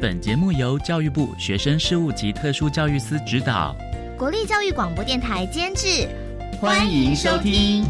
本节目由教育部学生事务及特殊教育司指导，国立教育广播电台监制，欢迎收听。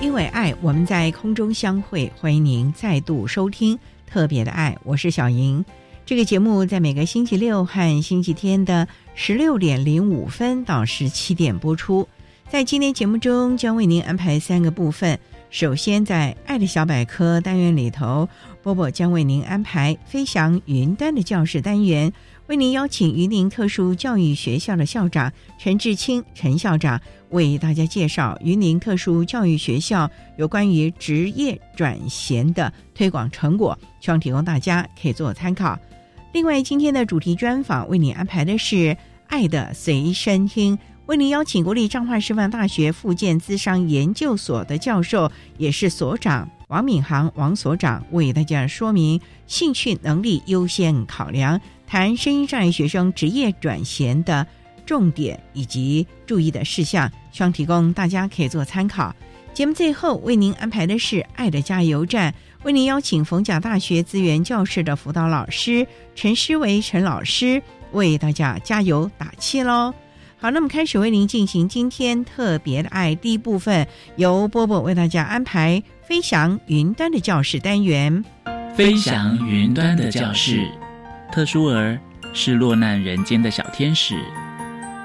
因为爱，我们在空中相会，欢迎您再度收听特别的爱，我是小莹。这个节目在每个星期六和星期天的十六点零五分到十七点播出。在今天节目中，将为您安排三个部分。首先，在“爱的小百科”单元里头，波波将为您安排“飞翔云端”的教室单元，为您邀请云林特殊教育学校的校长陈志清陈校长为大家介绍云林特殊教育学校有关于职业转衔的推广成果，希望提供大家可以做参考。另外，今天的主题专访为您安排的是《爱的随身听》，为您邀请国立彰化师范大学附件资商研究所的教授，也是所长王敏航王所长，为大家说明兴趣能力优先考量，谈声音障碍学生职业转衔的重点以及注意的事项，希望提供大家可以做参考。节目最后为您安排的是《爱的加油站》。为您邀请逢甲大学资源教室的辅导老师陈诗维陈老师为大家加油打气喽！好，那么开始为您进行今天特别的爱第一部分，由波波为大家安排飞翔云端的教室单元。飞翔云端的教室，特殊儿是落难人间的小天使，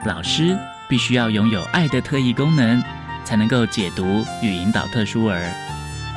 老师必须要拥有爱的特异功能，才能够解读与引导特殊儿。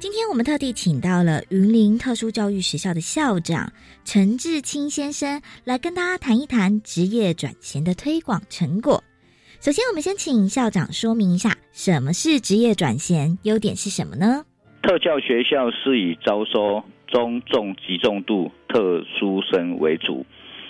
今天我们特地请到了云林特殊教育学校的校长陈志清先生来跟大家谈一谈职业转型的推广成果。首先，我们先请校长说明一下什么是职业转型，优点是什么呢？特教学校是以招收中重极重度特殊生为主，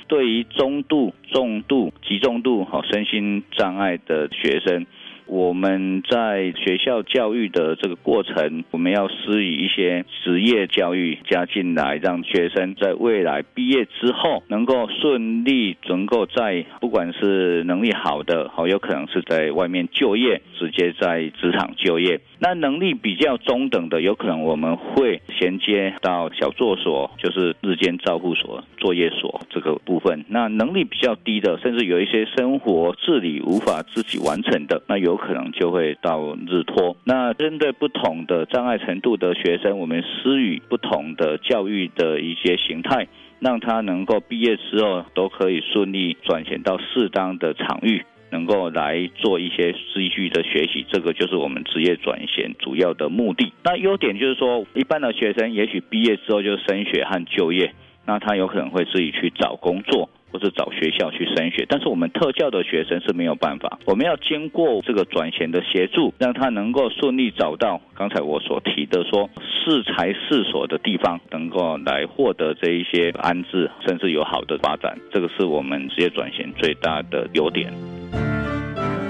对于中度、重度、极重度好身心障碍的学生。我们在学校教育的这个过程，我们要施以一些职业教育加进来，让学生在未来毕业之后能够顺利，能够在不管是能力好的，好有可能是在外面就业，直接在职场就业。那能力比较中等的，有可能我们会衔接到小作所，就是日间照护所、作业所这个部分。那能力比较低的，甚至有一些生活自理无法自己完成的，那有可能就会到日托。那针对不同的障碍程度的学生，我们施予不同的教育的一些形态，让他能够毕业之后都可以顺利转型到适当的场域。能够来做一些继续的学习，这个就是我们职业转型主要的目的。那优点就是说，一般的学生也许毕业之后就升学和就业，那他有可能会自己去找工作或者找学校去升学。但是我们特教的学生是没有办法，我们要经过这个转型的协助，让他能够顺利找到刚才我所提的说适才适所的地方，能够来获得这一些安置，甚至有好的发展。这个是我们职业转型最大的优点。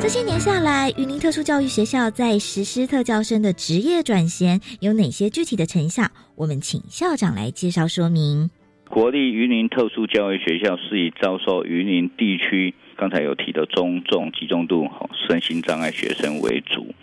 这些年下来，云林特殊教育学校在实施特教生的职业转衔有哪些具体的成效？我们请校长来介绍说明。国立云林特殊教育学校是以招收云林地区刚才有提的中重集中度身心障碍学生为主，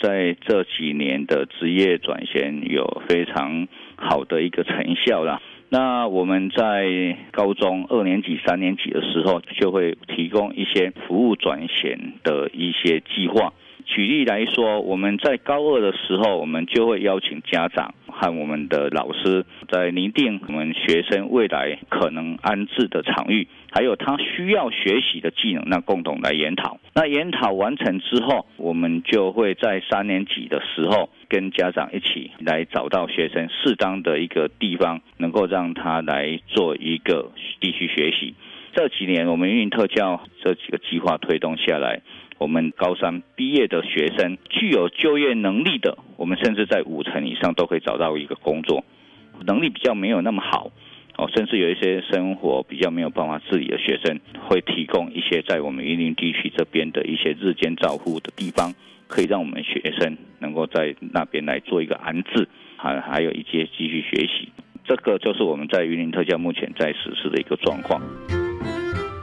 在这几年的职业转衔有非常好的一个成效啦。那我们在高中二年级、三年级的时候，就会提供一些服务转衔的一些计划。举例来说，我们在高二的时候，我们就会邀请家长和我们的老师，在拟定我们学生未来可能安置的场域，还有他需要学习的技能，那共同来研讨。那研讨完成之后，我们就会在三年级的时候，跟家长一起来找到学生适当的一个地方，能够让他来做一个地区学习。这几年我们运特教这几个计划推动下来。我们高三毕业的学生具有就业能力的，我们甚至在五成以上都可以找到一个工作。能力比较没有那么好，哦，甚至有一些生活比较没有办法自理的学生，会提供一些在我们云林地区这边的一些日间照护的地方，可以让我们学生能够在那边来做一个安置，还还有一些继续学习。这个就是我们在云林特教目前在实施的一个状况。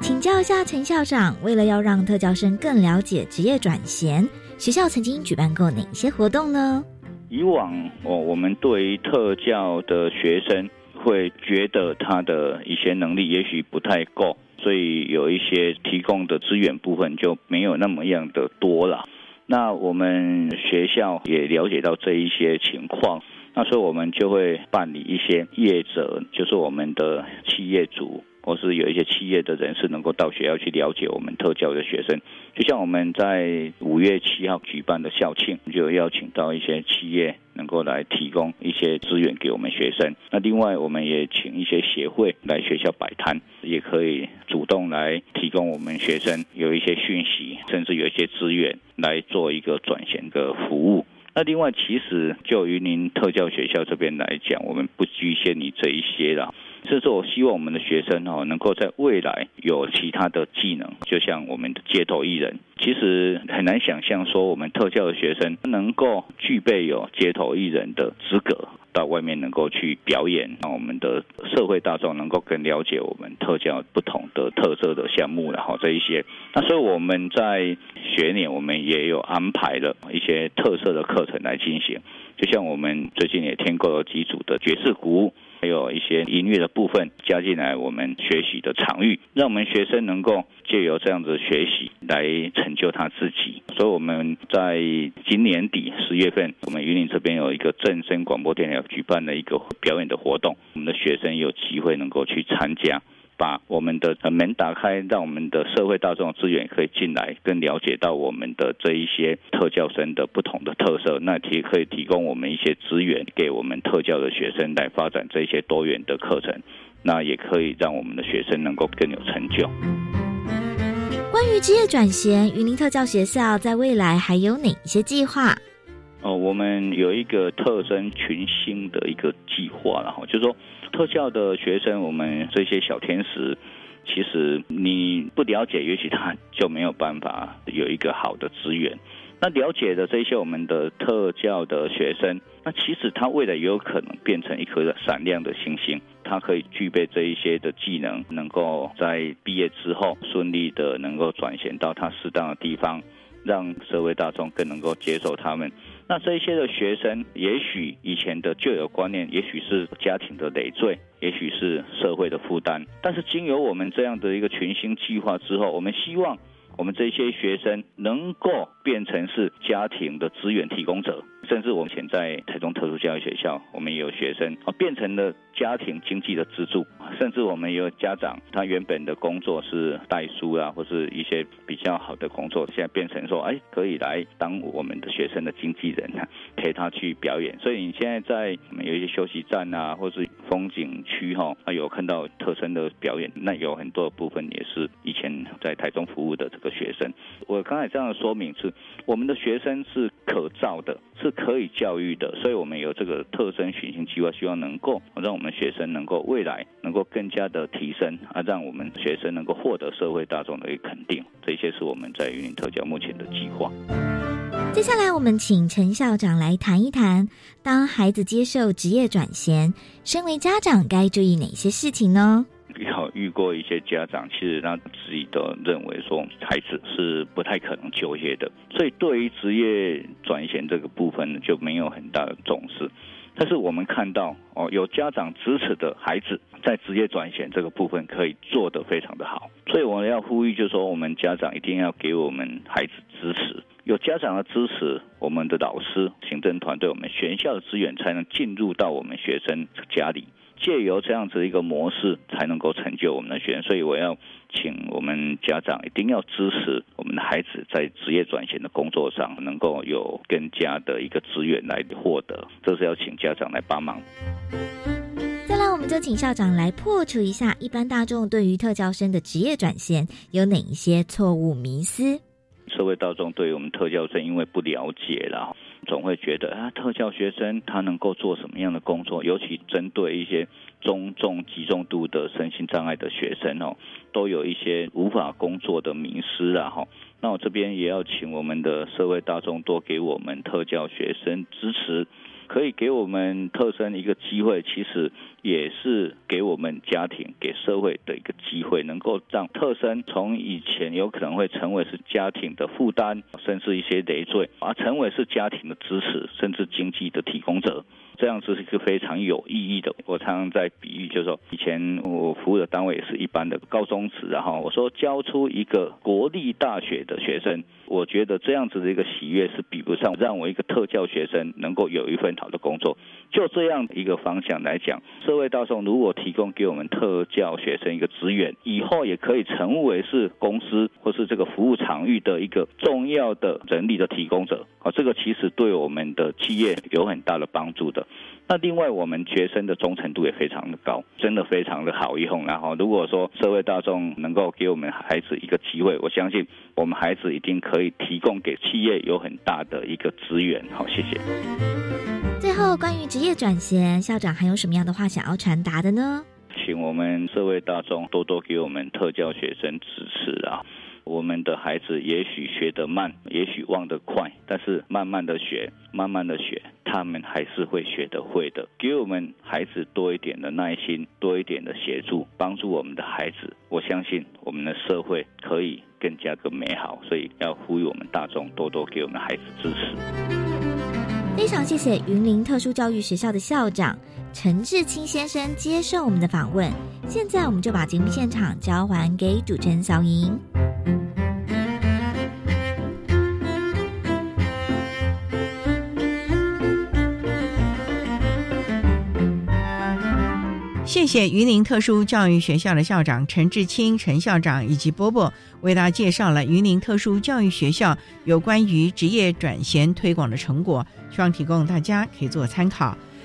请教一下陈校长，为了要让特教生更了解职业转衔，学校曾经举办过哪些活动呢？以往哦，我们对于特教的学生会觉得他的一些能力也许不太够，所以有一些提供的资源部分就没有那么样的多了。那我们学校也了解到这一些情况，那所以我们就会办理一些业者，就是我们的企业主。或是有一些企业的人士能够到学校去了解我们特教的学生，就像我们在五月七号举办的校庆，就邀请到一些企业能够来提供一些资源给我们学生。那另外，我们也请一些协会来学校摆摊，也可以主动来提供我们学生有一些讯息，甚至有一些资源来做一个转型的服务。那另外，其实就于您特教学校这边来讲，我们不局限于这一些了。这是我希望我们的学生哦，能够在未来有其他的技能，就像我们的街头艺人。其实很难想象说，我们特教的学生能够具备有街头艺人的资格，到外面能够去表演，让我们的社会大众能够更了解我们特教不同的特色的项目，然后这一些。那所以我们在学年，我们也有安排了一些特色的课程来进行，就像我们最近也添购了几组的爵士鼓。还有一些音乐的部分加进来，我们学习的场域，让我们学生能够借由这样子学习来成就他自己。所以我们在今年底十月份，我们云林这边有一个正声广播电台举办的一个表演的活动，我们的学生有机会能够去参加。把我们的门打开，让我们的社会大众资源可以进来，更了解到我们的这一些特教生的不同的特色，那提可以提供我们一些资源给我们特教的学生来发展这些多元的课程，那也可以让我们的学生能够更有成就。关于职业转型，云林特教学校在未来还有哪一些计划？哦，我们有一个特征群星的一个计划，然后就是说。特教的学生，我们这些小天使，其实你不了解，也许他就没有办法有一个好的资源。那了解的这些我们的特教的学生，那其实他未来也有可能变成一颗闪亮的星星，他可以具备这一些的技能，能够在毕业之后顺利的能够转型到他适当的地方，让社会大众更能够接受他们。那这些的学生，也许以前的旧有观念，也许是家庭的累赘，也许是社会的负担。但是经由我们这样的一个全新计划之后，我们希望我们这些学生能够变成是家庭的资源提供者。甚至我们现在台中特殊教育学校，我们也有学生啊变成了家庭经济的支柱，甚至我们也有家长，他原本的工作是代书啊，或是一些比较好的工作，现在变成说，哎，可以来当我们的学生的经纪人，陪他去表演。所以你现在在有一些休息站啊，或是风景区哈，啊有看到特生的表演，那有很多部分也是以前在台中服务的这个学生。我刚才这样的说明是，我们的学生是可造的，是可以教育的，所以我们有这个特生寻星计划，希望能够让我们学生能够未来能够更加的提升啊，让我们学生能够获得社会大众的一个肯定。这些是我们在云林特教目前的计划。接下来，我们请陈校长来谈一谈，当孩子接受职业转衔，身为家长该注意哪些事情呢？有遇过一些家长，其实他自己都认为说孩子是不太可能就业的，所以对于职业转衔这个部分呢，就没有很大的重视。但是我们看到哦，有家长支持的孩子，在职业转型这个部分可以做得非常的好，所以我要呼吁，就是说我们家长一定要给我们孩子支持。有家长的支持，我们的老师、行政团队、我们学校的资源才能进入到我们学生家里，借由这样子一个模式，才能够成就我们的学生。所以我要请我们家长一定要支持我们的孩子在职业转型的工作上，能够有更加的一个资源来获得。这是要请家长来帮忙。再来，我们就请校长来破除一下一般大众对于特教生的职业转型有哪一些错误迷思。社会大众对于我们特教生因为不了解了，总会觉得啊，特教学生他能够做什么样的工作？尤其针对一些中重集中度的身心障碍的学生哦，都有一些无法工作的名师啊哈。那我这边也要请我们的社会大众多给我们特教学生支持。可以给我们特生一个机会，其实也是给我们家庭、给社会的一个机会，能够让特生从以前有可能会成为是家庭的负担，甚至一些累赘，而成为是家庭的支持，甚至经济的提供者。这样子是一个非常有意义的。我常常在比喻，就是说，以前我服务的单位也是一般的高中职，然后我说教出一个国立大学的学生，我觉得这样子的一个喜悦是比不上让我一个特教学生能够有一份好的工作。就这样一个方向来讲，社会大众如果提供给我们特教学生一个资源，以后也可以成为是公司或是这个服务场域的一个重要的人力的提供者。啊，这个其实对我们的企业有很大的帮助的。那另外，我们学生的忠诚度也非常的高，真的非常的好用。然后，如果说社会大众能够给我们孩子一个机会，我相信我们孩子一定可以提供给企业有很大的一个资源。好，谢谢。最后，关于职业转型，校长还有什么样的话想要传达的呢？请我们社会大众多多给我们特教学生支持啊！我们的孩子也许学得慢，也许忘得快，但是慢慢的学，慢慢的学，他们还是会学得会的。给我们孩子多一点的耐心，多一点的协助，帮助我们的孩子，我相信我们的社会可以更加的美好。所以要呼吁我们大众多多给我们孩子支持。非常谢谢云林特殊教育学校的校长陈志清先生接受我们的访问。现在我们就把节目现场交还给主持人小莹。谢谢榆林特殊教育学校的校长陈志清陈校长以及波波为大家介绍了榆林特殊教育学校有关于职业转衔推广的成果，希望提供大家可以做参考。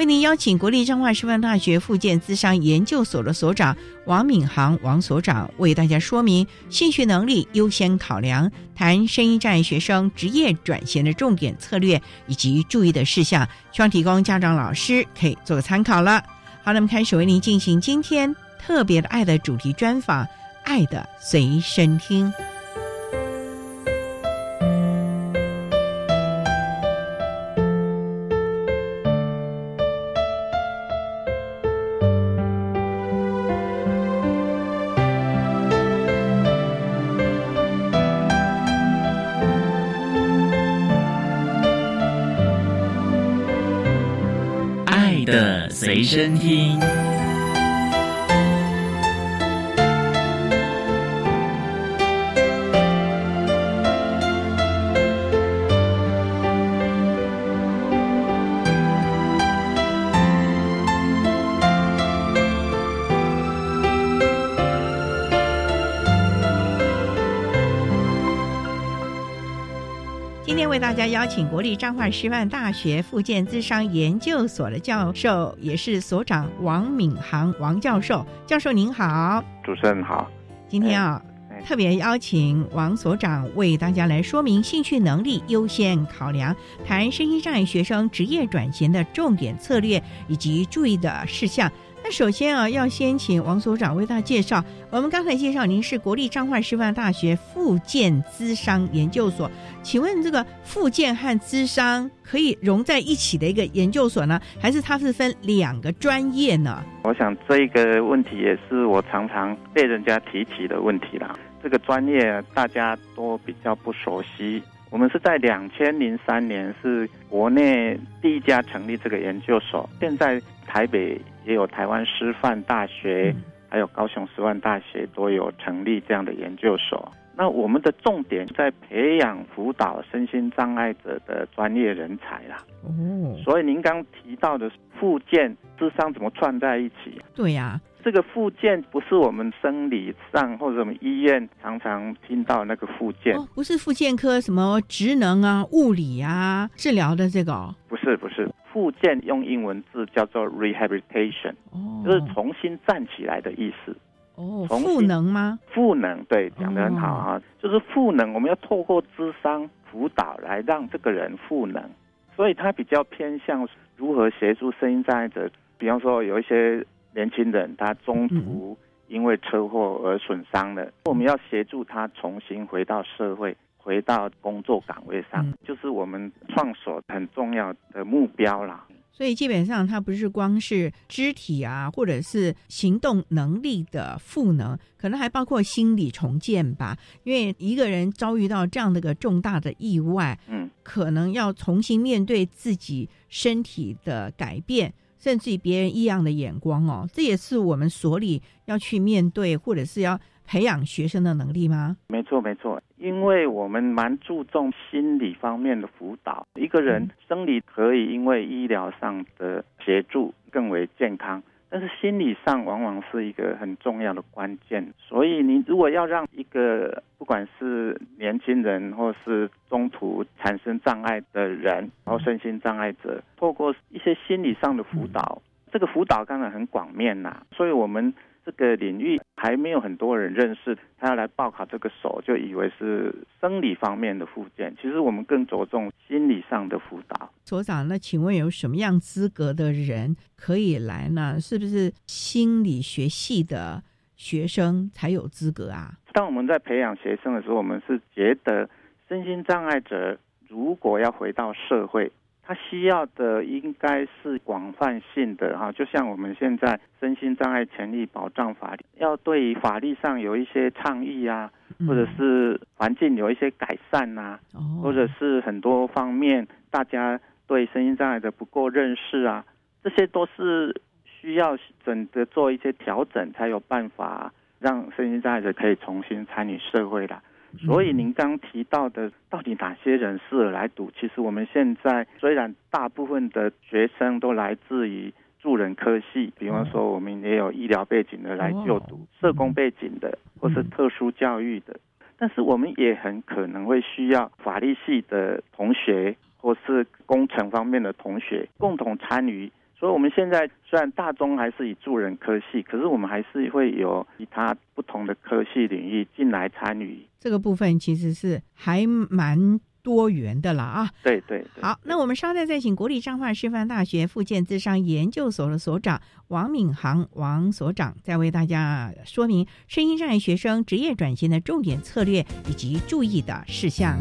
为您邀请国立彰化师范大学附件资商研究所的所长王敏航王所长为大家说明兴趣能力优先考量，谈声音障碍学生职业转型的重点策略以及注意的事项，希望提供家长老师可以做个参考了。好，那么开始为您进行今天特别的爱的主题专访，爱的随身听。身听。邀请国立彰化师范大学附件资商研究所的教授，也是所长王敏航王教授。教授您好，主持人好。今天啊，特别邀请王所长为大家来说明兴趣能力优先考量，谈身心障碍学生职业转型的重点策略以及注意的事项。首先啊，要先请王所长为大家介绍。我们刚才介绍，您是国立彰化师范大学附建资商研究所。请问这个附建和资商可以融在一起的一个研究所呢，还是它是分两个专业呢？我想这个问题也是我常常被人家提起的问题啦。这个专业大家都比较不熟悉。我们是在两千零三年是国内第一家成立这个研究所，现在台北也有台湾师范大学，还有高雄师范大学都有成立这样的研究所。那我们的重点在培养辅导身心障碍者的专业人才啦。哦，所以您刚提到的附件智商怎么串在一起？对呀。这个附件不是我们生理上或者我们医院常常听到那个附件，不是附件科什么职能啊、物理啊治疗的这个，不是不是附件用英文字叫做 rehabilitation，就是重新站起来的意思。哦，赋能吗？赋能，对，讲的很好啊，就是赋能。我们要透过智商辅导来让这个人赋能，所以他比较偏向如何协助声音障碍者，比方说有一些。年轻人他中途因为车祸而损伤了，我们要协助他重新回到社会，回到工作岗位上，就是我们创所很重要的目标啦。所以基本上，它不是光是肢体啊，或者是行动能力的赋能，可能还包括心理重建吧。因为一个人遭遇到这样的个重大的意外，嗯，可能要重新面对自己身体的改变。甚至于别人异样的眼光哦，这也是我们所里要去面对，或者是要培养学生的能力吗？没错，没错，因为我们蛮注重心理方面的辅导。一个人生理可以因为医疗上的协助更为健康。但是心理上往往是一个很重要的关键，所以你如果要让一个不管是年轻人或是中途产生障碍的人，然后身心障碍者，透过一些心理上的辅导，这个辅导当然很广面呐，所以我们。这个领域还没有很多人认识，他要来报考这个手，就以为是生理方面的附件。其实我们更着重心理上的辅导。所长，那请问有什么样资格的人可以来呢？是不是心理学系的学生才有资格啊？当我们在培养学生的时候，我们是觉得身心障碍者如果要回到社会。他需要的应该是广泛性的哈，就像我们现在身心障碍权利保障法，要对法律上有一些倡议啊，或者是环境有一些改善呐，或者是很多方面大家对身心障碍的不够认识啊，这些都是需要整个做一些调整，才有办法让身心障碍者可以重新参与社会的。所以您刚提到的，到底哪些人适合来读？其实我们现在虽然大部分的学生都来自于助人科系，比方说我们也有医疗背景的来就读，社工背景的，或是特殊教育的，但是我们也很可能会需要法律系的同学，或是工程方面的同学共同参与。所以，我们现在虽然大中还是以助人科系，可是我们还是会有其他不同的科系领域进来参与。这个部分其实是还蛮多元的了啊。对对对。好，那我们稍待再请国立彰化师范大学附件智商研究所的所长王敏航王所长，再为大家说明声音障碍学生职业转型的重点策略以及注意的事项。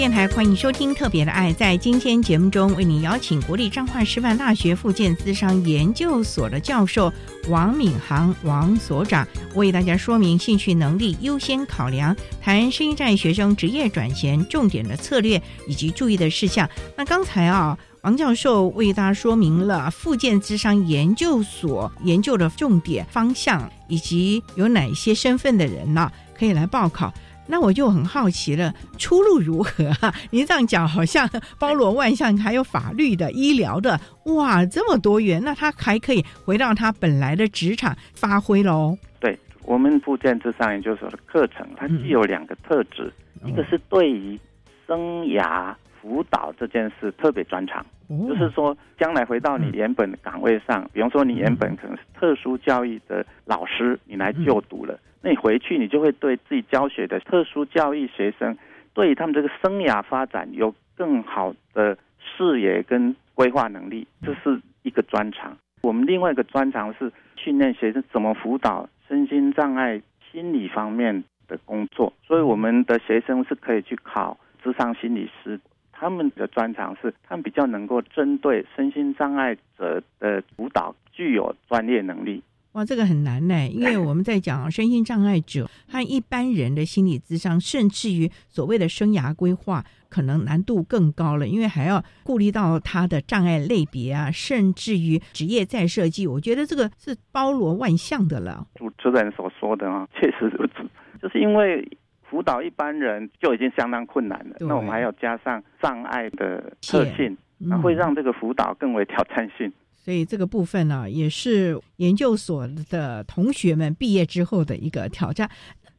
电台，欢迎收听《特别的爱》。在今天节目中，为您邀请国立彰化师范大学附件资商研究所的教授王敏航王所长，为大家说明兴趣能力优先考量，谈生站学生职业转型重点的策略以及注意的事项。那刚才啊，王教授为大家说明了附件资商研究所研究的重点方向，以及有哪些身份的人呢可以来报考。那我就很好奇了，出路如何啊？您这样讲好像 包罗万象，还有法律的、医疗的，哇，这么多元，那他还可以回到他本来的职场发挥喽？对我们福建智商研究所的课程，它既有两个特质，一个是对于生涯辅导这件事特别专长，就是说将来回到你原本的岗位上，比方说你原本可能是特殊教育的老师，你来就读了。那你回去，你就会对自己教学的特殊教育学生，对于他们这个生涯发展有更好的视野跟规划能力，这是一个专长。我们另外一个专长是训练学生怎么辅导身心障碍心理方面的工作，所以我们的学生是可以去考智商心理师。他们的专长是，他们比较能够针对身心障碍者的辅导，具有专业能力。哇，这个很难呢，因为我们在讲身心障碍者和一般人的心理咨商，甚至于所谓的生涯规划，可能难度更高了，因为还要顾虑到他的障碍类别啊，甚至于职业再设计。我觉得这个是包罗万象的了。主持人所说的啊，确实如此，就是因为辅导一般人就已经相当困难了，那我们还要加上障碍的特性，那会让这个辅导更为挑战性。所以这个部分呢，也是研究所的同学们毕业之后的一个挑战。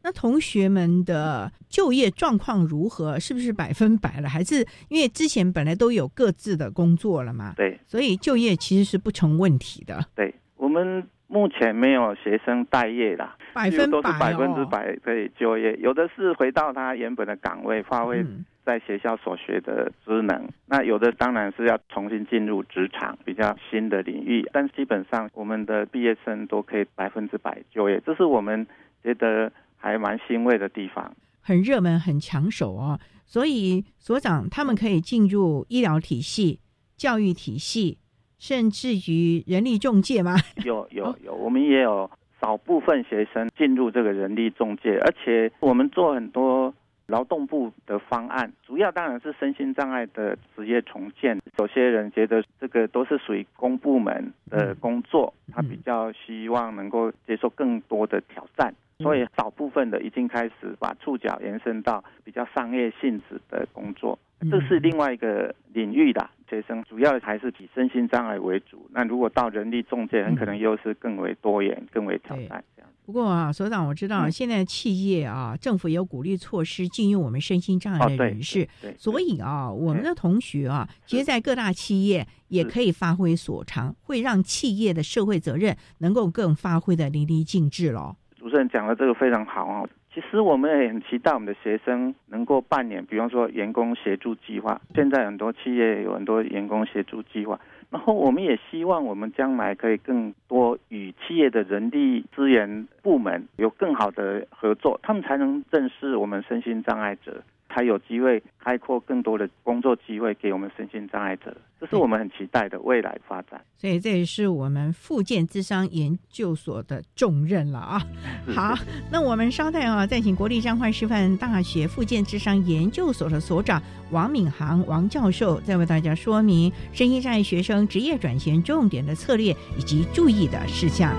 那同学们的就业状况如何？是不是百分百了？还是因为之前本来都有各自的工作了嘛？对，所以就业其实是不成问题的。对我们目前没有学生待业啦，百分都是百分之百可以就业。有的是回到他原本的岗位发挥。在学校所学的职能，那有的当然是要重新进入职场，比较新的领域。但基本上，我们的毕业生都可以百分之百就业，这是我们觉得还蛮欣慰的地方。很热门，很抢手哦。所以所长他们可以进入医疗体系、教育体系，甚至于人力中介吗？有有有，我们也有少部分学生进入这个人力中介，而且我们做很多。劳动部的方案主要当然是身心障碍的职业重建。有些人觉得这个都是属于公部门的工作，他比较希望能够接受更多的挑战，所以少部分的已经开始把触角延伸到比较商业性质的工作。这是另外一个领域的学生，主要还是以身心障碍为主。那如果到人力中介，很可能又是更为多元、更为挑战这样。不过啊，所长，我知道现在企业啊，政府有鼓励措施禁用我们身心障碍的人士，所以啊，我们的同学啊，其实，在各大企业也可以发挥所长，会让企业的社会责任能够更发挥的淋漓尽致喽。主持人讲的这个非常好啊。其实我们也很期待我们的学生能够扮演，比方说员工协助计划。现在很多企业有很多员工协助计划，然后我们也希望我们将来可以更多与企业的人力资源部门有更好的合作，他们才能正视我们身心障碍者。才有机会开阔更多的工作机会给我们身心障碍者，这是我们很期待的未来发展。所以这也是我们复健智商研究所的重任了啊！好，那我们稍待啊，再请国立彰化师范大学复健智商研究所的所长王敏航王教授，再为大家说明身心障碍学生职业转型重点的策略以及注意的事项。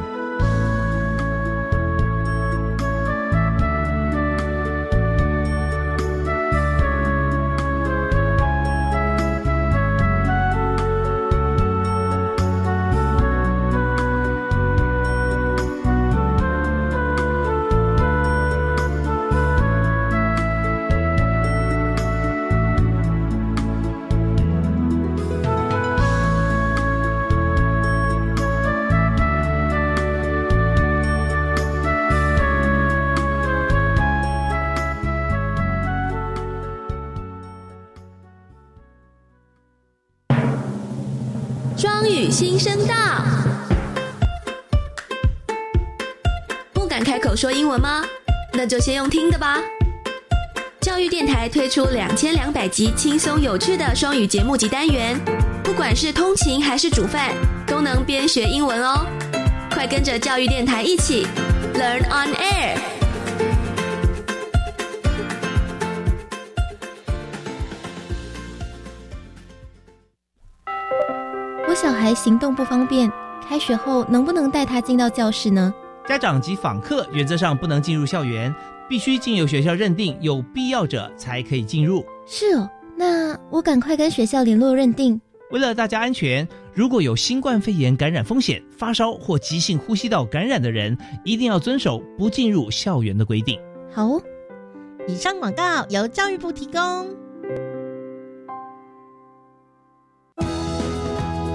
就先用听的吧。教育电台推出两千两百集轻松有趣的双语节目及单元，不管是通勤还是煮饭，都能边学英文哦。快跟着教育电台一起 Learn on Air。我小孩行动不方便，开学后能不能带他进到教室呢？家长及访客原则上不能进入校园，必须经由学校认定有必要者才可以进入。是哦，那我赶快跟学校联络认定。为了大家安全，如果有新冠肺炎感染风险、发烧或急性呼吸道感染的人，一定要遵守不进入校园的规定。好哦。以上广告由教育部提供。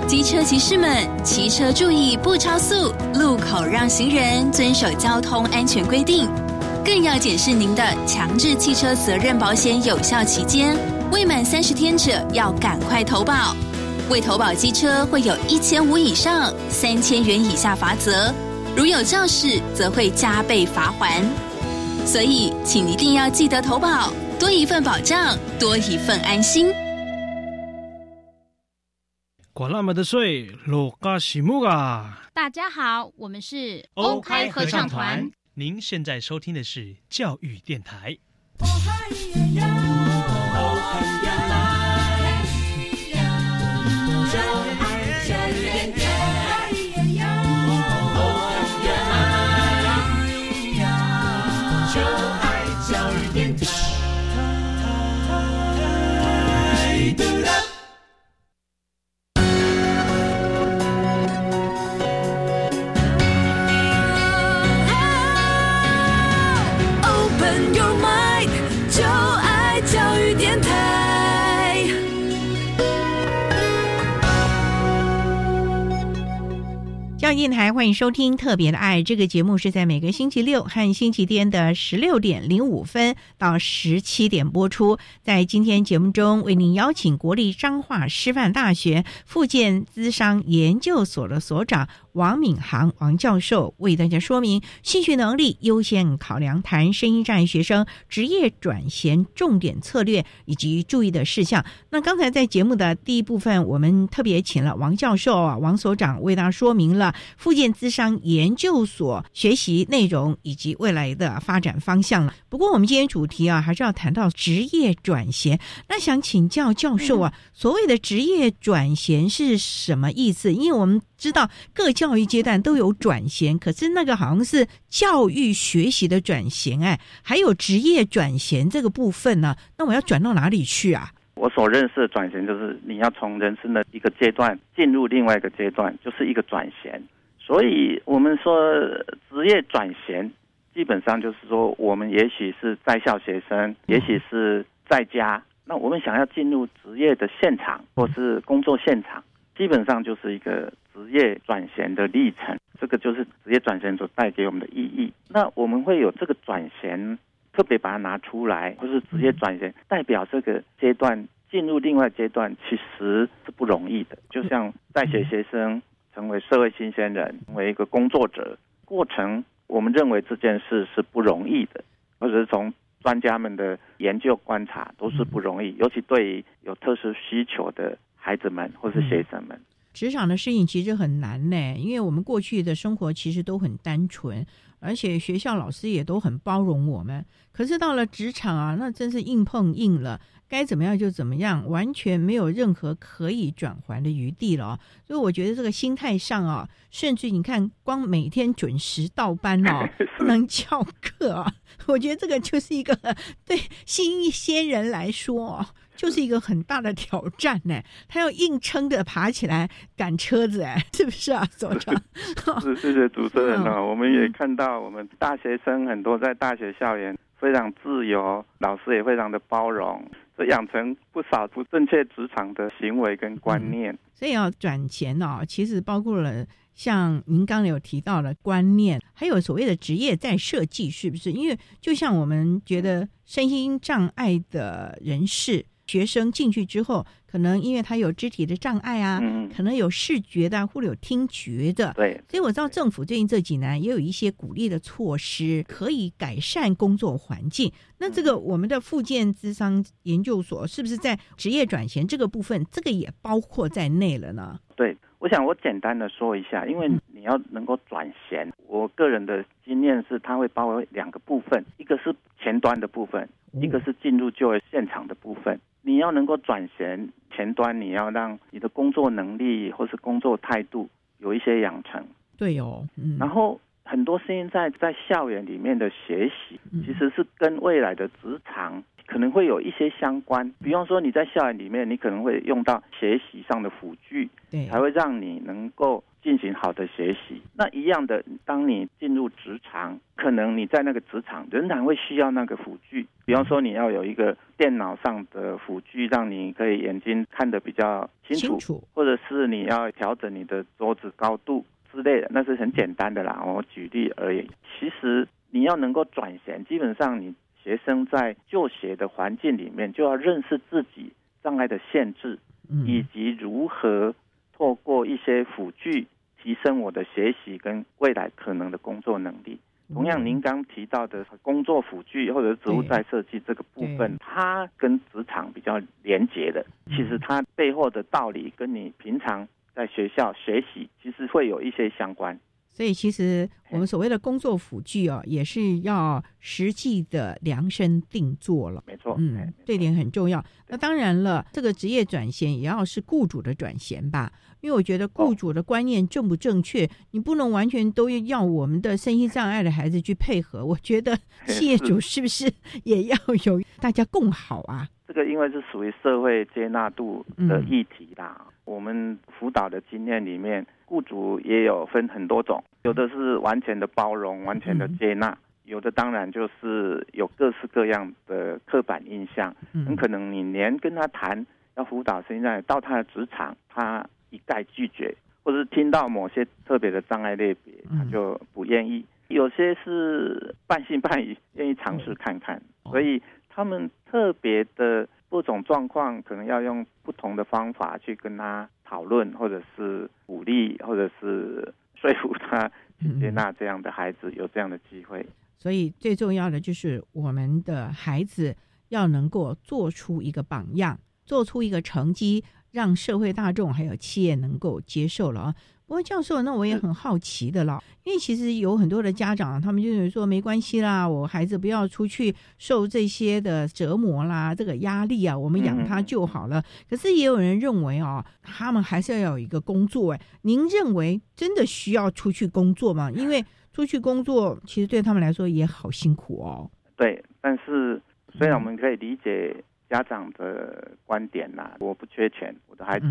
机车骑士们，骑车注意不超速，路口让行人，遵守交通安全规定。更要检视您的强制汽车责任保险有效期间，未满三十天者要赶快投保。未投保机车会有一千五以上三千元以下罚则，如有肇事则会加倍罚还。所以，请一定要记得投保，多一份保障，多一份安心。管那么的水，罗嘎西木啊！大家好，我们是欧开合唱团。您现在收听的是教育电台。教育电台欢迎收听《特别的爱》这个节目，是在每个星期六和星期天的十六点零五分到十七点播出。在今天节目中，为您邀请国立彰化师范大学附件资商研究所的所长。王敏航王教授为大家说明兴趣能力优先考量，谈声音障碍学生职业转衔重点策略以及注意的事项。那刚才在节目的第一部分，我们特别请了王教授啊，王所长为大家说明了附件资商研究所学习内容以及未来的发展方向了。不过我们今天主题啊，还是要谈到职业转衔。那想请教教授啊，所谓的职业转衔是什么意思？因为我们知道各教育阶段都有转型，可是那个好像是教育学习的转型，哎，还有职业转型这个部分呢。那我要转到哪里去啊？我所认识的转型，就是你要从人生的一个阶段进入另外一个阶段，就是一个转型。所以我们说职业转型，基本上就是说，我们也许是在校学生，也许是在家，那我们想要进入职业的现场或是工作现场，基本上就是一个。职业转型的历程，这个就是职业转型所带给我们的意义。那我们会有这个转型，特别把它拿出来，或是职业转型代表这个阶段进入另外阶段，其实是不容易的。就像在学学生成为社会新鲜人，成为一个工作者过程，我们认为这件事是不容易的，或者是从专家们的研究观察都是不容易，尤其对于有特殊需求的孩子们或是学生们。职场的适应其实很难呢，因为我们过去的生活其实都很单纯，而且学校老师也都很包容我们。可是到了职场啊，那真是硬碰硬了，该怎么样就怎么样，完全没有任何可以转还的余地了。所以我觉得这个心态上啊，甚至你看，光每天准时到班 哦，不能翘课啊，我觉得这个就是一个对新一些人来说。就是一个很大的挑战呢，他要硬撑着爬起来赶车子，哎，是不是啊，所长？是，谢谢主持人啊。我们也看到，我们大学生很多在大学校园非常自由，老师也非常的包容，这养成不少不正确职场的行为跟观念。所以要转钱哦，其实包括了像您刚才有提到的观念，还有所谓的职业在设计，是不是？因为就像我们觉得身心障碍的人士。学生进去之后，可能因为他有肢体的障碍啊，嗯。可能有视觉的啊或者有听觉的，对，所以我知道政府最近这几年也有一些鼓励的措施，可以改善工作环境。那这个我们的复健智商研究所是不是在职业转型这个部分，这个也包括在内了呢？对，我想我简单的说一下，因为你要能够转衔，我个人的经验是，它会包围两个部分，一个是前端的部分，一个是进入就业现场的部分。你要能够转衔前端，你要让你的工作能力或是工作态度有一些养成。对哦，嗯，然后很多现在在校园里面的学习，其实是跟未来的职场可能会有一些相关。比方说你在校园里面，你可能会用到学习上的辅具，对，才会让你能够进行好的学习。那一样的，当你进入职场，可能你在那个职场仍然会需要那个辅具。比方说，你要有一个电脑上的辅具，让你可以眼睛看得比较清楚，清楚或者是你要调整你的桌子高度之类的，那是很简单的啦。我举例而已。其实你要能够转型，基本上你学生在就学的环境里面，就要认识自己障碍的限制，嗯以及如何透过一些辅具提升我的学习跟未来可能的工作能力。同样，您刚提到的工作辅具或者是职务再设计这个部分，它跟职场比较连结的，其实它背后的道理跟你平常在学校学习，其实会有一些相关。所以其实我们所谓的工作辅具哦，也是要实际的量身定做了。没错，嗯，这点很重要。那当然了，这个职业转型也要是雇主的转型吧，因为我觉得雇主的观念正不正确，你不能完全都要我们的身心障碍的孩子去配合。我觉得 企业主是不是也要有大家共好啊？这个因为是属于社会接纳度的议题啦。我们辅导的经验里面，雇主也有分很多种，有的是完全的包容、完全的接纳，有的当然就是有各式各样的刻板印象。很可能你连跟他谈要辅导，现在到他的职场，他一概拒绝，或者是听到某些特别的障碍类别，他就不愿意。有些是半信半疑，愿意尝试看看，所以他们特别的各种状况，可能要用不同的方法去跟他讨论，或者是鼓励，或者是说服他去接纳这样的孩子，有这样的机会。所以最重要的就是我们的孩子要能够做出一个榜样，做出一个成绩，让社会大众还有企业能够接受了啊。不过教授，那我也很好奇的了，因为其实有很多的家长，他们就认为说没关系啦，我孩子不要出去受这些的折磨啦，这个压力啊，我们养他就好了。可是也有人认为哦，他们还是要有一个工作。哎，您认为真的需要出去工作吗？因为出去工作其实对他们来说也好辛苦哦。对，但是虽然我们可以理解家长的观点呐、我不缺钱，我的孩子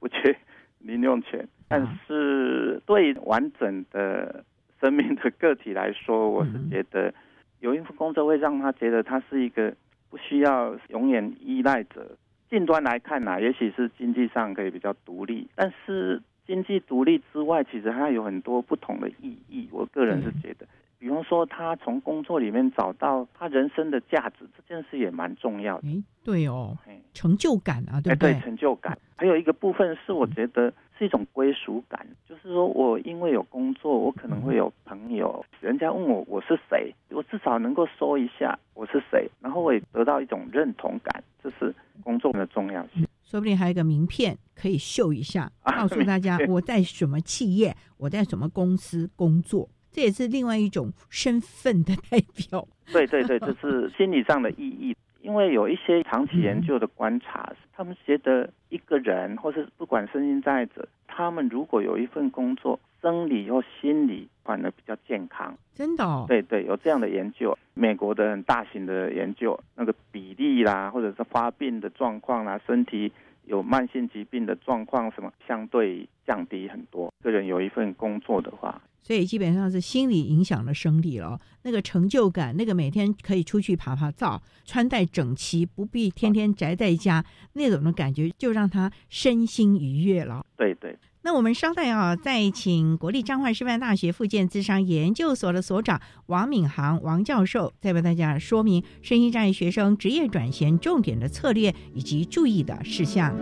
不缺零用钱。但是对完整的生命的个体来说，我是觉得有一份工作会让他觉得他是一个不需要永远依赖者。近端来看呐、也许是经济上可以比较独立，但是经济独立之外，其实它有很多不同的意义。我个人是觉得，比方说他从工作里面找到他人生的价值，这件事也蛮重要的。哎，对哦，成就感啊，对不对？成就感。还有一个部分是我觉得是一种归属感，就是说我因为有工作，我可能会有朋友，人家问我我是谁，我至少能够说一下我是谁，然后我也得到一种认同感，这是工作的重要性。说不定还有一个名片可以秀一下，告诉大家我在什么企业，我在什么公司工作，这也是另外一种身份的代表。对对对，这是心理上的意义。因为有一些长期研究的观察，他们觉得一个人或是不管身心障碍者，他们如果有一份工作，生理或心理反而比较健康。真的、哦？对对，有这样的研究，美国的很大型的研究，那个比例啦，或者是发病的状况啦，身体有慢性疾病的状况什么，相对降低很多。个人有一份工作的话。所以基本上是心理影响了生理了，那个成就感，那个每天可以出去爬爬照，穿戴整齐，不必天天宅在家，那种的感觉就让他身心愉悦了。对对。那我们稍待啊，再请国立彰化师范大学附建资商研究所的所长王敏航王教授，再为大家说明身心障碍学生职业转型重点的策略以及注意的事项。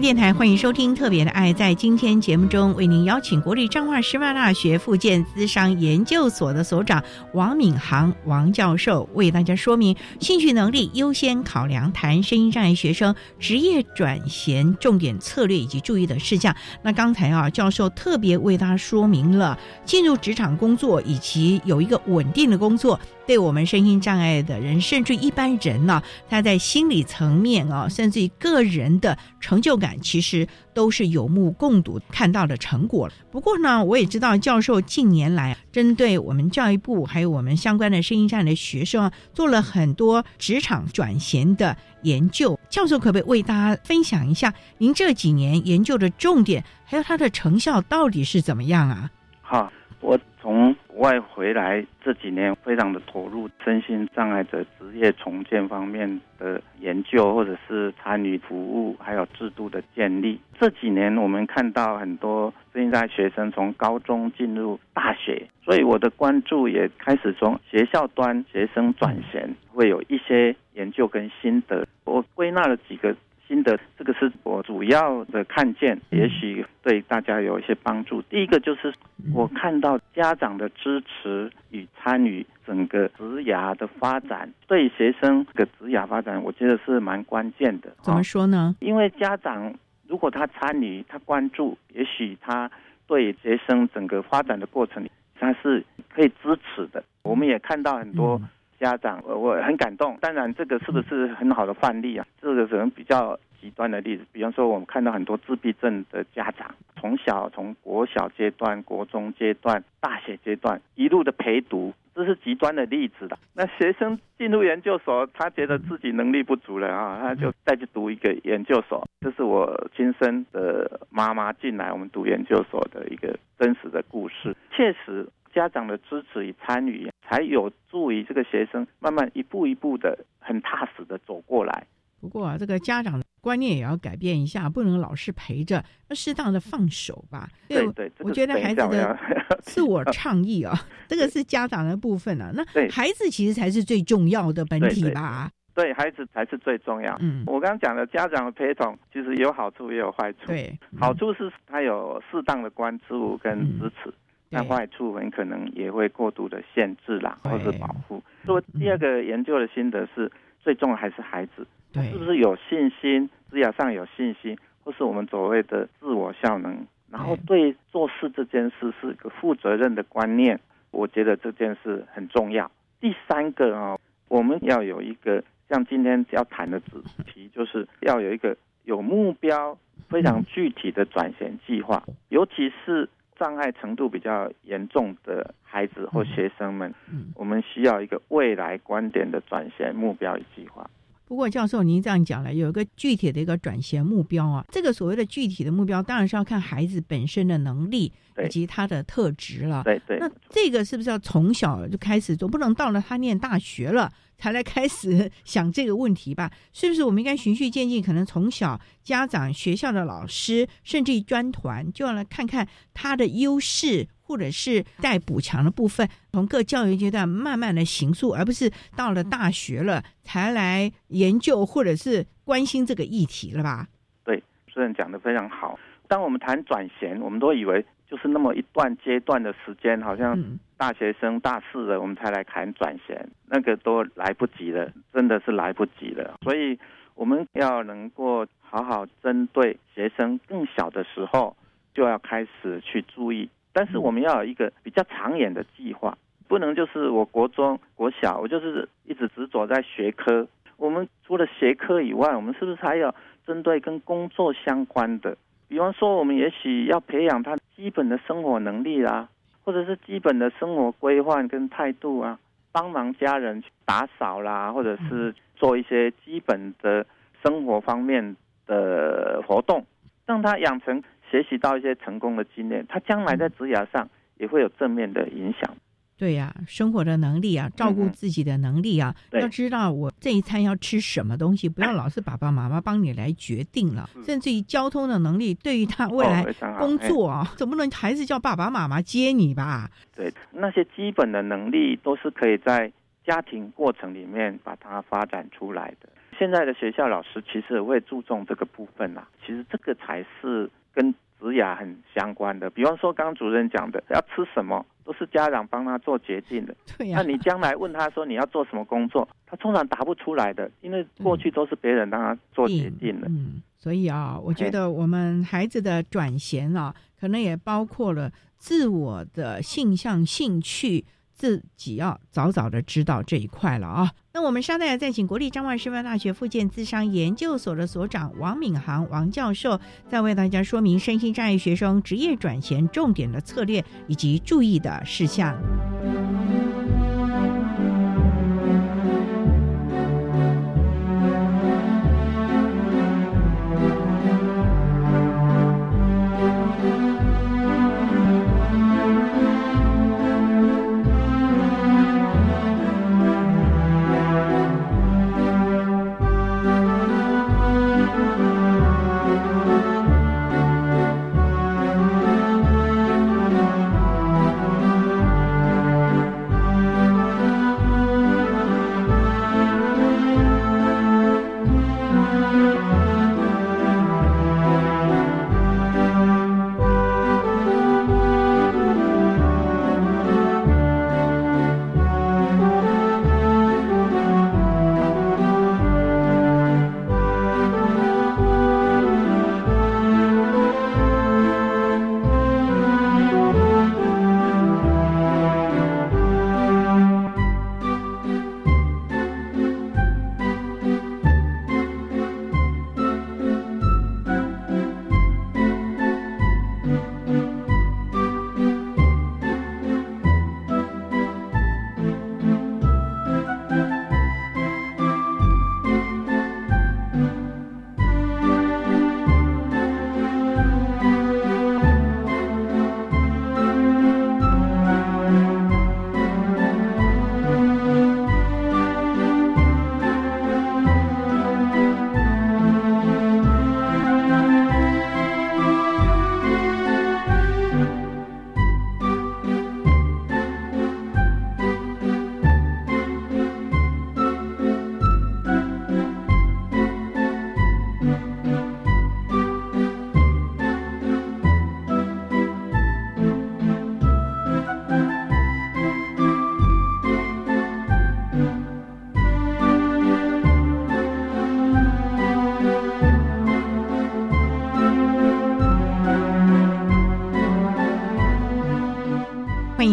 电台欢迎收听《特别的爱》。在今天节目中，为您邀请国立彰化师范大学附件资商研究所的所长王敏航王教授，为大家说明兴趣能力优先考量，谈声音障碍学生职业转型重点策略以及注意的事项。那刚才啊，教授特别为大家说明了进入职场工作以及有一个稳定的工作。对我们身心障碍的人，甚至一般人呢，他在心理层面啊，甚至于个人的成就感，其实都是有目共睹看到的成果不过呢，我也知道教授近年来针对我们教育部还有我们相关的身心障碍的学生，做了很多职场转型的研究。教授可不可以为大家分享一下您这几年研究的重点，还有它的成效到底是怎么样啊？好，我从。国外回来这几年，非常的投入身心障碍者职业重建方面的研究，或者是参与服务，还有制度的建立。这几年我们看到很多身心障碍学生从高中进入大学，所以我的关注也开始从学校端学生转型，会有一些研究跟心得。我归纳了几个。新的这个是我主要的看见，也许对大家有一些帮助。第一个就是我看到家长的支持与参与整个职涯的发展，对学生的职涯发展，我觉得是蛮关键的。怎么说呢？因为家长如果他参与、他关注，也许他对学生整个发展的过程，他是可以支持的。我们也看到很多。家长，我我很感动。当然，这个是不是很好的范例啊？这个可能比较极端的例子。比方说，我们看到很多自闭症的家长，从小从国小阶段、国中阶段、大学阶段一路的陪读，这是极端的例子的。那学生进入研究所，他觉得自己能力不足了啊，他就再去读一个研究所。这是我亲生的妈妈进来我们读研究所的一个真实的故事，确实。家长的支持与参与，才有助于这个学生慢慢一步一步的很踏实的走过来。不过啊，这个家长的观念也要改变一下，不能老是陪着，要适当的放手吧。对对，我觉得孩子的 自我倡议啊，这个是家长的部分啊。那孩子其实才是最重要的本体吧？对孩子才是最重要。嗯，我刚刚讲的家长的陪同，其实有好处也有坏处。对，好处是他有适当的关注跟支持。那坏处很可能也会过度的限制啦，或者保护。所以第二个研究的心得是，最重要还是孩子，是不是有信心，职业上有信心，或是我们所谓的自我效能，然后对做事这件事是一个负责任的观念，我觉得这件事很重要。第三个啊，我们要有一个像今天要谈的主题，就是要有一个有目标、非常具体的转型计划，尤其是。障碍程度比较严重的孩子或学生们，嗯我们需要一个未来观点的转型目标与计划。不过，教授您这样讲了，有一个具体的一个转型目标啊。这个所谓的具体的目标，当然是要看孩子本身的能力以及他的特质了。对对。那这个是不是要从小就开始，总不能到了他念大学了？才来开始 想这个问题吧？是不是我们应该循序渐进？可能从小家长、学校的老师，甚至专团，就要来看看他的优势，或者是待补强的部分，从各教育阶段慢慢的行塑，而不是到了大学了才来研究或者是关心这个议题了吧？对，主任讲的非常好。当我们谈转型，我们都以为就是那么一段阶段的时间，好像。大学生大四了，我们才来谈转型，那个都来不及了，真的是来不及了。所以我们要能够好好针对学生更小的时候，就要开始去注意。但是我们要有一个比较长远的计划，不能就是我国中、国小，我就是一直执着在学科。我们除了学科以外，我们是不是还要针对跟工作相关的？比方说，我们也许要培养他基本的生活能力啦。或者是基本的生活规范跟态度啊，帮忙家人去打扫啦，或者是做一些基本的生活方面的活动，让他养成学习到一些成功的经验，他将来在职涯上也会有正面的影响。对呀，生活的能力啊，照顾自己的能力啊，要知道我这一餐要吃什么东西，不要老是爸爸妈妈帮你来决定了。甚至于交通的能力，对于他未来工作啊，总不能还是叫爸爸妈妈接你吧？对，那些基本的能力都是可以在家庭过程里面把它发展出来的。现在的学校老师其实会注重这个部分呐，其实这个才是跟。职涯很相关的，比方说刚刚主任讲的，要吃什么都是家长帮他做决定的。对呀。那你将来问他说你要做什么工作，他通常答不出来的，因为过去都是别人帮他做决定的。嗯，所以啊，我觉得我们孩子的转衔啊，可能也包括了自我的性向、兴趣。自己要早早的知道这一块了啊！那我们稍待再请国立彰化师范大学附建资商研究所的所长王敏航王教授，再为大家说明身心障碍学生职业转型重点的策略以及注意的事项。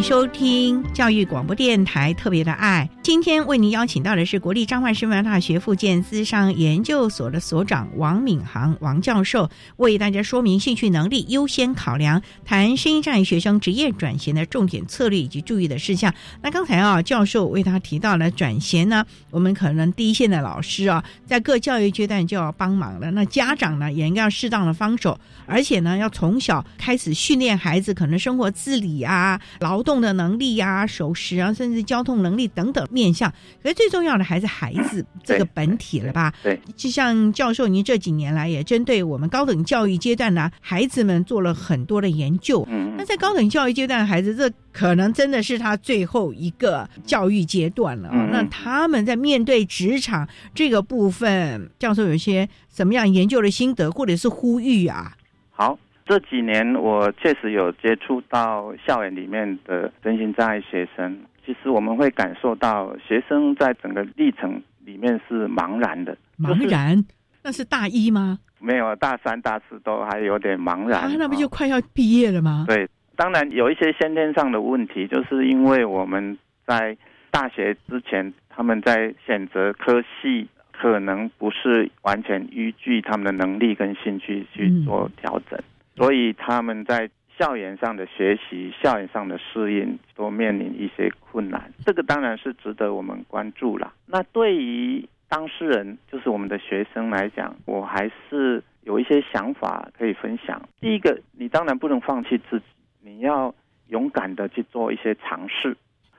收听教育广播电台特别的爱。今天为您邀请到的是国立彰化师范大学附件资商研究所的所长王敏航王教授，为大家说明兴趣能力优先考量，谈声音障碍学生职业转型的重点策略以及注意的事项。那刚才啊，教授为他提到了转型呢，我们可能第一线的老师啊，在各教育阶段就要帮忙了。那家长呢，也应该要适当的帮手，而且呢，要从小开始训练孩子可能生活自理啊、劳动的能力啊、守时啊，甚至交通能力等等面向。可是最重要的还是孩子这个本体了吧？对，就像教授您这几年来也针对我们高等教育阶段呢，孩子们做了很多的研究。嗯，那在高等教育阶段的孩子，这可能真的是他最后一个教育阶段了。嗯，那他们在面对职场这个部分，教授有一些什么样研究的心得，或者是呼吁啊？好。这几年我确实有接触到校园里面的身心障碍学生，其实我们会感受到学生在整个历程里面是茫然的。茫然？那是大一吗？没有，大三、大四都还有点茫然。啊，那不就快要毕业了吗？对，当然有一些先天上的问题，就是因为我们在大学之前，他们在选择科系，可能不是完全依据他们的能力跟兴趣去做调整。所以他们在校园上的学习、校园上的适应都面临一些困难，这个当然是值得我们关注了。那对于当事人，就是我们的学生来讲，我还是有一些想法可以分享。第一个，你当然不能放弃自己，你要勇敢的去做一些尝试。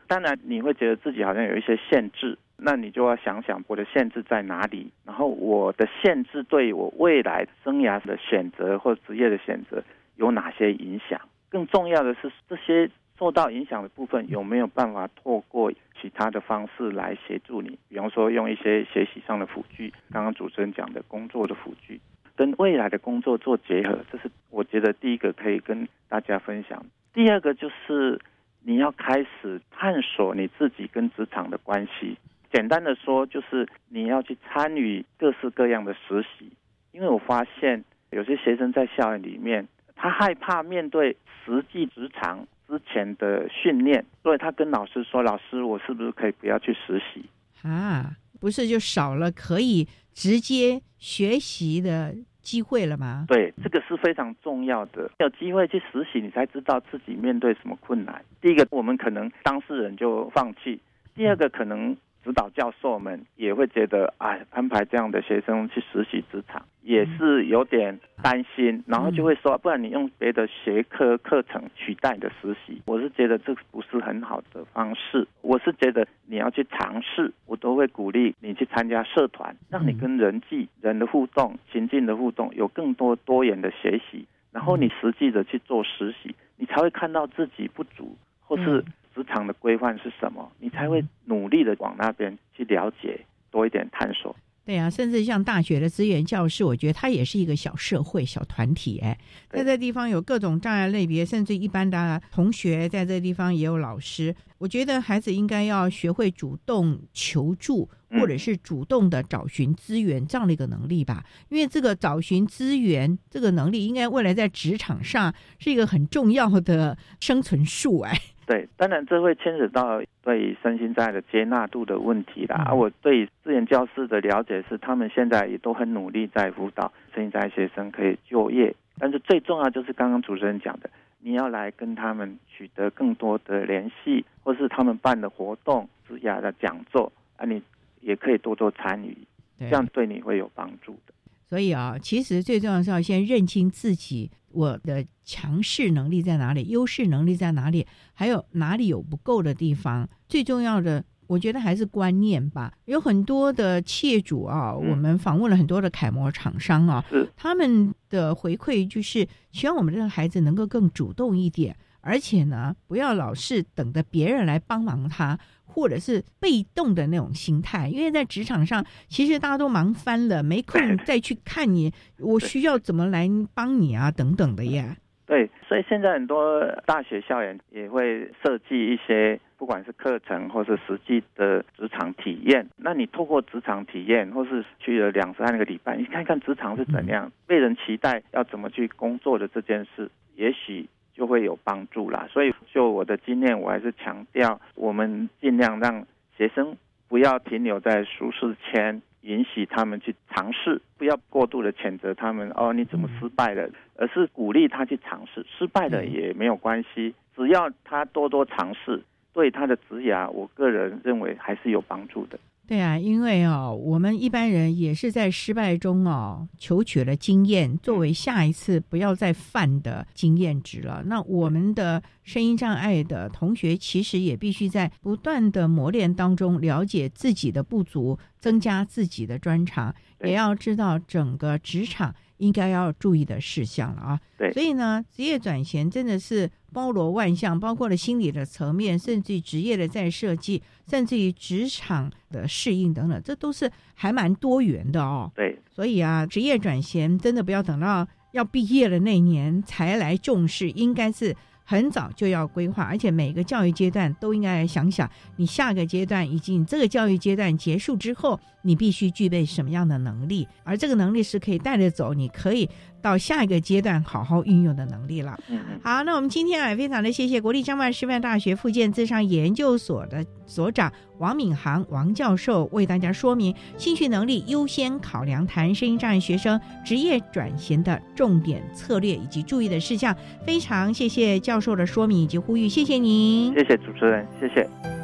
当然，你会觉得自己好像有一些限制，那你就要想想我的限制在哪里，然后我的限制对我未来生涯的选择或职业的选择有哪些影响？更重要的是，这些受到影响的部分有没有办法透过其他的方式来协助你？比方说，用一些学习上的辅具，刚刚主持人讲的工作的辅具，跟未来的工作做结合，这是我觉得第一个可以跟大家分享。第二个就是。你要开始探索你自己跟职场的关系。简单的说，就是你要去参与各式各样的实习。因为我发现有些学生在校园里面，他害怕面对实际职场之前的训练，所以他跟老师说：“老师，我是不是可以不要去实习？”啊，不是就少了可以直接学习的。机会了吗？对，这个是非常重要的。有机会去实习，你才知道自己面对什么困难。第一个，我们可能当事人就放弃；第二个，可能。指导教授们也会觉得，哎，安排这样的学生去实习职场也是有点担心，然后就会说，不然你用别的学科课程取代的实习，我是觉得这不是很好的方式。我是觉得你要去尝试，我都会鼓励你去参加社团，让你跟人际人的互动、情境的互动有更多多元的学习，然后你实际的去做实习，你才会看到自己不足或是。职场的规范是什么？你才会努力的往那边去了解多一点探索。对啊，甚至像大学的资源教室，我觉得它也是一个小社会、小团体。哎，在这地方有各种障碍类别，甚至一般的同学在这地方也有老师。我觉得孩子应该要学会主动求助，或者是主动的找寻资源这样的一个能力吧。因为这个找寻资源这个能力，应该未来在职场上是一个很重要的生存术。哎。对，当然这会牵扯到对身心障碍的接纳度的问题啦。而我对资源教师的了解是，他们现在也都很努力在辅导身心障碍学生可以就业。但是最重要就是刚刚主持人讲的，你要来跟他们取得更多的联系，或是他们办的活动、职涯的讲座啊，你也可以多多参与，这样对你会有帮助的。所以啊，其实最重要是要先认清自己。我的强势能力在哪里？优势能力在哪里？还有哪里有不够的地方？最重要的，我觉得还是观念吧。有很多的企业主啊，我们访问了很多的楷模厂商啊，他们的回馈就是希望我们这个孩子能够更主动一点，而且呢，不要老是等着别人来帮忙他。或者是被动的那种心态，因为在职场上，其实大家都忙翻了，没空 再去看你，我需要怎么来帮你啊，等等的呀。对，所以现在很多大学校园也会设计一些，不管是课程或是实际的职场体验。那你透过职场体验，或是去了两三个礼拜，你看看职场是怎样，被人期待要怎么去工作的这件事，也许就会有帮助啦。所以就我的经验，我还是强调，我们尽量让学生不要停留在舒适圈，允许他们去尝试，不要过度的谴责他们哦，你怎么失败了？而是鼓励他去尝试，失败了也没有关系，只要他多多尝试，对他的职涯，我个人认为还是有帮助的。对啊，因为哦，我们一般人也是在失败中哦，求取了经验，作为下一次不要再犯的经验值了。那我们的声音障碍的同学，其实也必须在不断的磨练当中，了解自己的不足，增加自己的专长，也要知道整个职场应该要注意的事项了啊。对，所以呢，职业转型真的是。包罗万象，包括了心理的层面，甚至于职业的再设计，甚至于职场的适应等等，这都是还蛮多元的哦。对，所以啊，职业转型真的不要等到要毕业了那年才来重视，应该是很早就要规划，而且每个教育阶段都应该想想，你下个阶段以及你这个教育阶段结束之后，你必须具备什么样的能力，而这个能力是可以带着走，你可以。到下一个阶段好好运用的能力了。好，那我们今天啊，非常的谢谢国立彰化师范大学附件自商研究所的所长王敏航王教授为大家说明兴趣能力优先考量谈声音障碍学生职业转型的重点策略以及注意的事项。非常谢谢教授的说明以及呼吁，谢谢您，谢谢主持人，谢谢。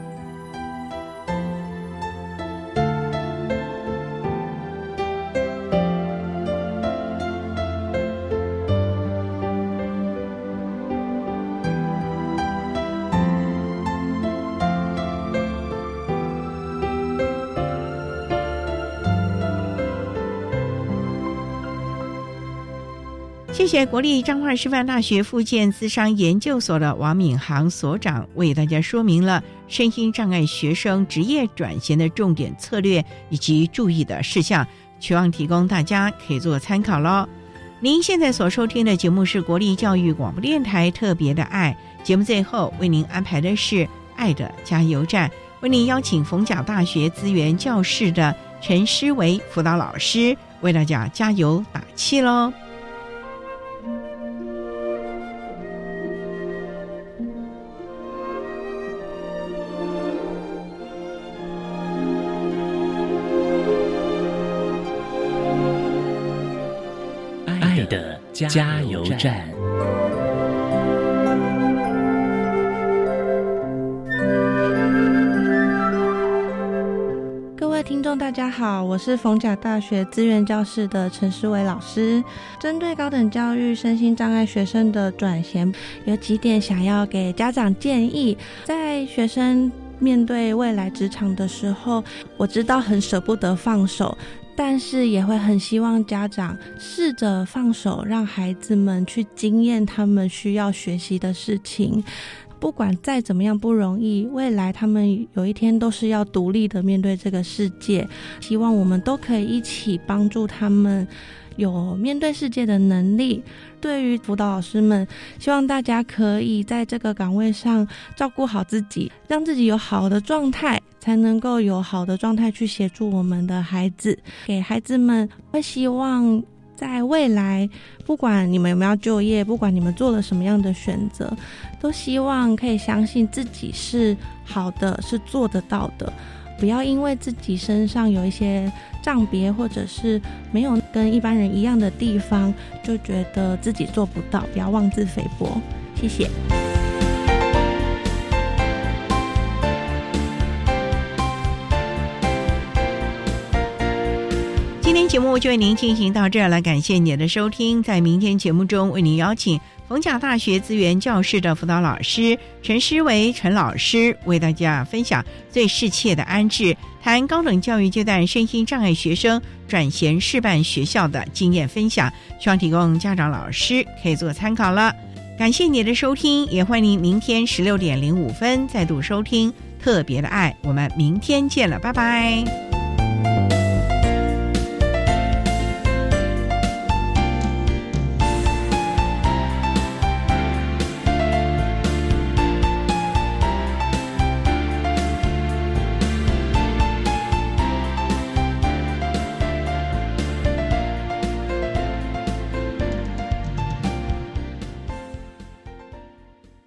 谢国立彰化师范大学附建资商研究所的王敏航所长为大家说明了身心障碍学生职业转型的重点策略以及注意的事项，期望提供大家可以做参考喽。您现在所收听的节目是国立教育广播电台特别的爱节目，最后为您安排的是爱的加油站，为您邀请逢甲大学资源教室的陈诗维辅导老师为大家加油打气喽。加油站。各位听众，大家好，我是逢甲大学资源教室的陈思伟老师。针对高等教育身心障碍学生的转衔，有几点想要给家长建议。在学生面对未来职场的时候，我知道很舍不得放手。但是也会很希望家长试着放手，让孩子们去经验他们需要学习的事情。不管再怎么样不容易，未来他们有一天都是要独立的面对这个世界。希望我们都可以一起帮助他们有面对世界的能力。对于辅导老师们，希望大家可以在这个岗位上照顾好自己，让自己有好的状态，才能够有好的状态去协助我们的孩子。给孩子们会希望在未来，不管你们有没有就业，不管你们做了什么样的选择，都希望可以相信自己是好的，是做得到的。不要因为自己身上有一些障别，或者是没有跟一般人一样的地方，就觉得自己做不到。不要妄自菲薄。谢谢。节目就为您进行到这儿了，感谢您的收听。在明天节目中，为您邀请。逢甲大学资源教室的辅导老师陈诗维陈老师为大家分享最适切的安置，谈高等教育阶段身心障碍学生转衔示范学校的经验分享，希望提供家长老师可以做参考了。感谢你的收听，也欢迎您明天十六点零五分再度收听特别的爱，我们明天见了，拜拜。